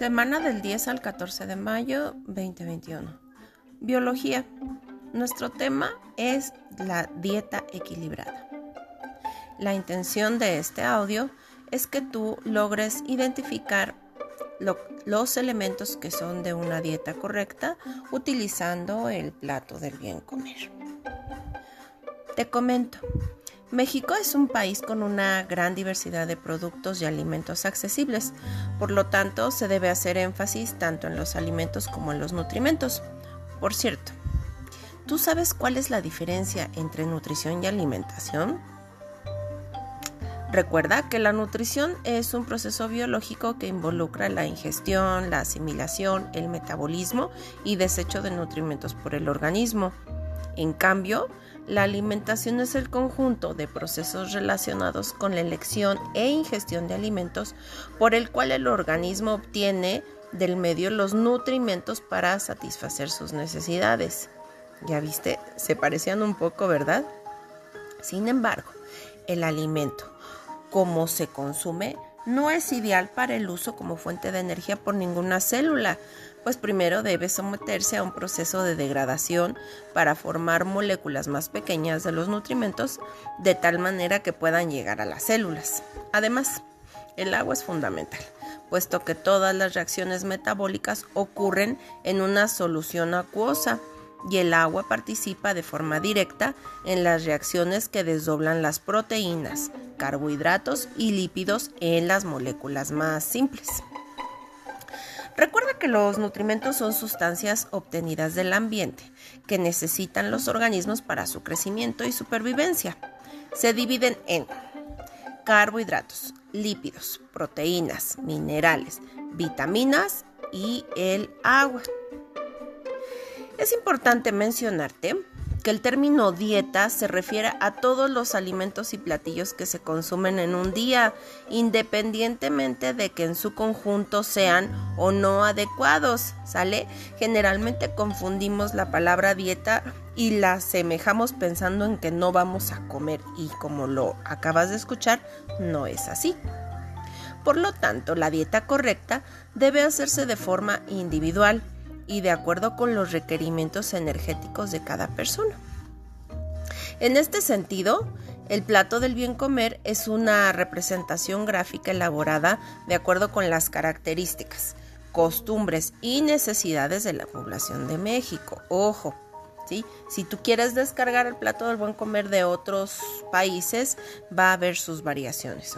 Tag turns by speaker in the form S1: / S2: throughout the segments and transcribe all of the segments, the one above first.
S1: Semana del 10 al 14 de mayo 2021. Biología. Nuestro tema es la dieta equilibrada. La intención de este audio es que tú logres identificar los elementos que son de una dieta correcta utilizando el plato del bien comer. Te comento, México es un país con una gran diversidad de productos y alimentos accesibles, por lo tanto se debe hacer énfasis tanto en los alimentos como en los nutrimentos. Por cierto, ¿tú sabes cuál es la diferencia entre nutrición y alimentación? Recuerda que la nutrición es un proceso biológico que involucra la ingestión, la asimilación, el metabolismo y desecho de nutrimentos por el organismo. En cambio, la alimentación es el conjunto de procesos relacionados con la elección e ingestión de alimentos por el cual el organismo obtiene del medio los nutrimentos para satisfacer sus necesidades. Ya viste, se parecían un poco, ¿verdad? Sin embargo, el alimento, como se consume, no es ideal para el uso como fuente de energía por ninguna célula, pues primero debe someterse a un proceso de degradación para formar moléculas más pequeñas de los nutrimentos de tal manera que puedan llegar a las células. Además, el agua es fundamental, puesto que todas las reacciones metabólicas ocurren en una solución acuosa y el agua participa de forma directa en las reacciones que desdoblan las proteínas, carbohidratos y lípidos en las moléculas más simples. Recuerda que los nutrimentos son sustancias obtenidas del ambiente que necesitan los organismos para su crecimiento y supervivencia. Se dividen en carbohidratos, lípidos, proteínas, minerales, vitaminas y el agua. Es importante mencionarte que el término dieta se refiere a todos los alimentos y platillos que se consumen en un día, independientemente de que en su conjunto sean o no adecuados, ¿sale? Generalmente confundimos la palabra dieta y la asemejamos pensando en que no vamos a comer y como lo acabas de escuchar, no es así. Por lo tanto, la dieta correcta debe hacerse de forma individual y de acuerdo con los requerimientos energéticos de cada persona. En este sentido, el plato del bien comer es una representación gráfica elaborada de acuerdo con las características, costumbres y necesidades de la población de México. Ojo, ¿sí? si tú quieres descargar el plato del buen comer de otros países, va a haber sus variaciones.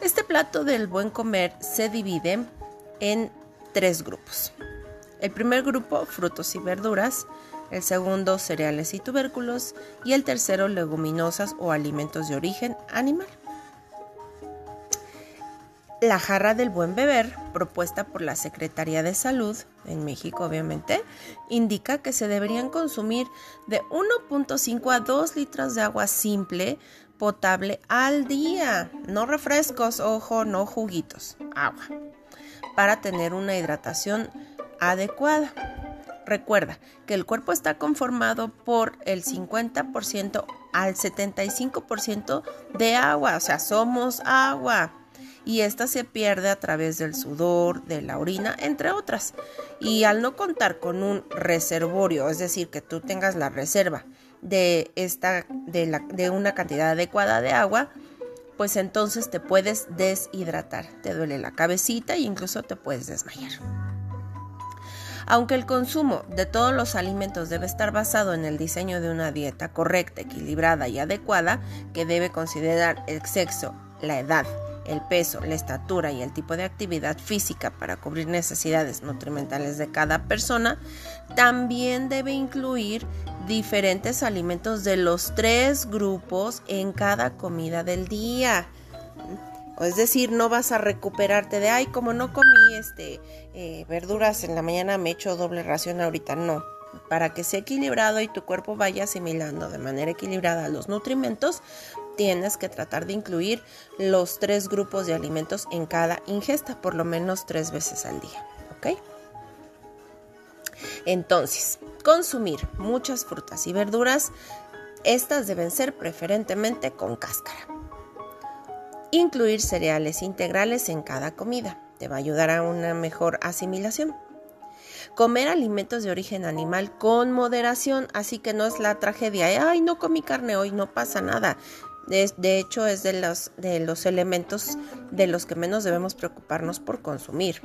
S1: Este plato del buen comer se divide en tres grupos. El primer grupo, frutos y verduras, el segundo, cereales y tubérculos, y el tercero, leguminosas o alimentos de origen animal. La jarra del buen beber, propuesta por la Secretaría de Salud, en México obviamente, indica que se deberían consumir de 1.5 a 2 litros de agua simple potable al día. No refrescos, ojo, no juguitos, agua. Para tener una hidratación adecuada. Recuerda que el cuerpo está conformado por el 50% al 75% de agua, o sea, somos agua. Y esta se pierde a través del sudor, de la orina, entre otras. Y al no contar con un reservorio, es decir, que tú tengas la reserva de, esta, de, la, de una cantidad adecuada de agua, pues entonces te puedes deshidratar. Te duele la cabecita e incluso te puedes desmayar. Aunque el consumo de todos los alimentos debe estar basado en el diseño de una dieta correcta, equilibrada y adecuada, que debe considerar el sexo, la edad, el peso, la estatura y el tipo de actividad física para cubrir necesidades nutrimentales de cada persona, también debe incluir diferentes alimentos de los tres grupos en cada comida del día es decir, no vas a recuperarte de, ay, como no comí este, eh, verduras en la mañana, me echo doble ración ahorita. No, para que sea equilibrado y tu cuerpo vaya asimilando de manera equilibrada los nutrimentos, tienes que tratar de incluir los tres grupos de alimentos en cada ingesta, por lo menos tres veces al día. ¿Ok? Entonces, consumir muchas frutas y verduras, estas deben ser preferentemente con cáscara. Incluir cereales integrales en cada comida. te va a ayudar a una mejor asimilación. Comer alimentos de origen animal con moderación, así que no es la tragedia, ay, no comí carne hoy, no pasa nada. De, hecho, es de los, de los elementos de los que menos debemos preocuparnos por consumir.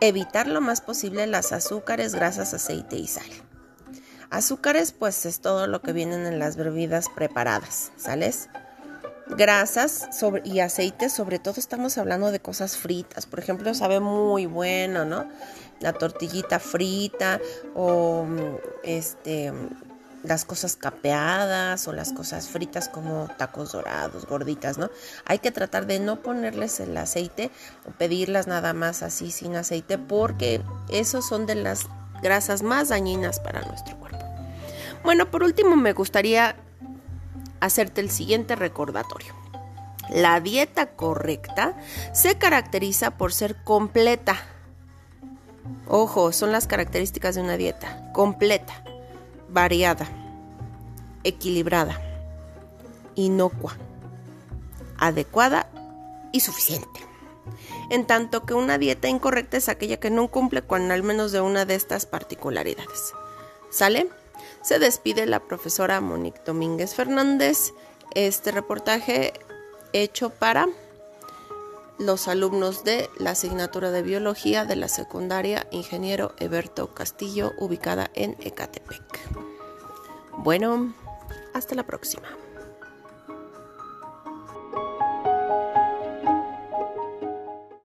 S1: Evitar lo más posible las azúcares, grasas, aceite y sal. Azúcares, pues es todo lo que vienen en las bebidas preparadas, ¿sales? Grasas y aceites, sobre todo estamos hablando de cosas fritas. Por ejemplo, sabe muy bueno, ¿no? La tortillita frita o mm, este las cosas capeadas o las cosas fritas como tacos dorados, gorditas, ¿no? Hay que tratar de no ponerles el aceite o pedirlas nada más así sin aceite porque esos son de las grasas más dañinas para nuestro cuerpo. Bueno, por último me gustaría hacerte el siguiente recordatorio. La dieta correcta se caracteriza por ser completa. Ojo, son las características de una dieta completa variada, equilibrada, inocua, adecuada y suficiente. En tanto que una dieta incorrecta es aquella que no cumple con al menos de una de estas particularidades. ¿Sale? Se despide la profesora Monique Domínguez Fernández. Este reportaje hecho para los alumnos de la asignatura de biología de la secundaria Ingeniero Eberto Castillo, ubicada en Ecatepec. Bueno, hasta la próxima.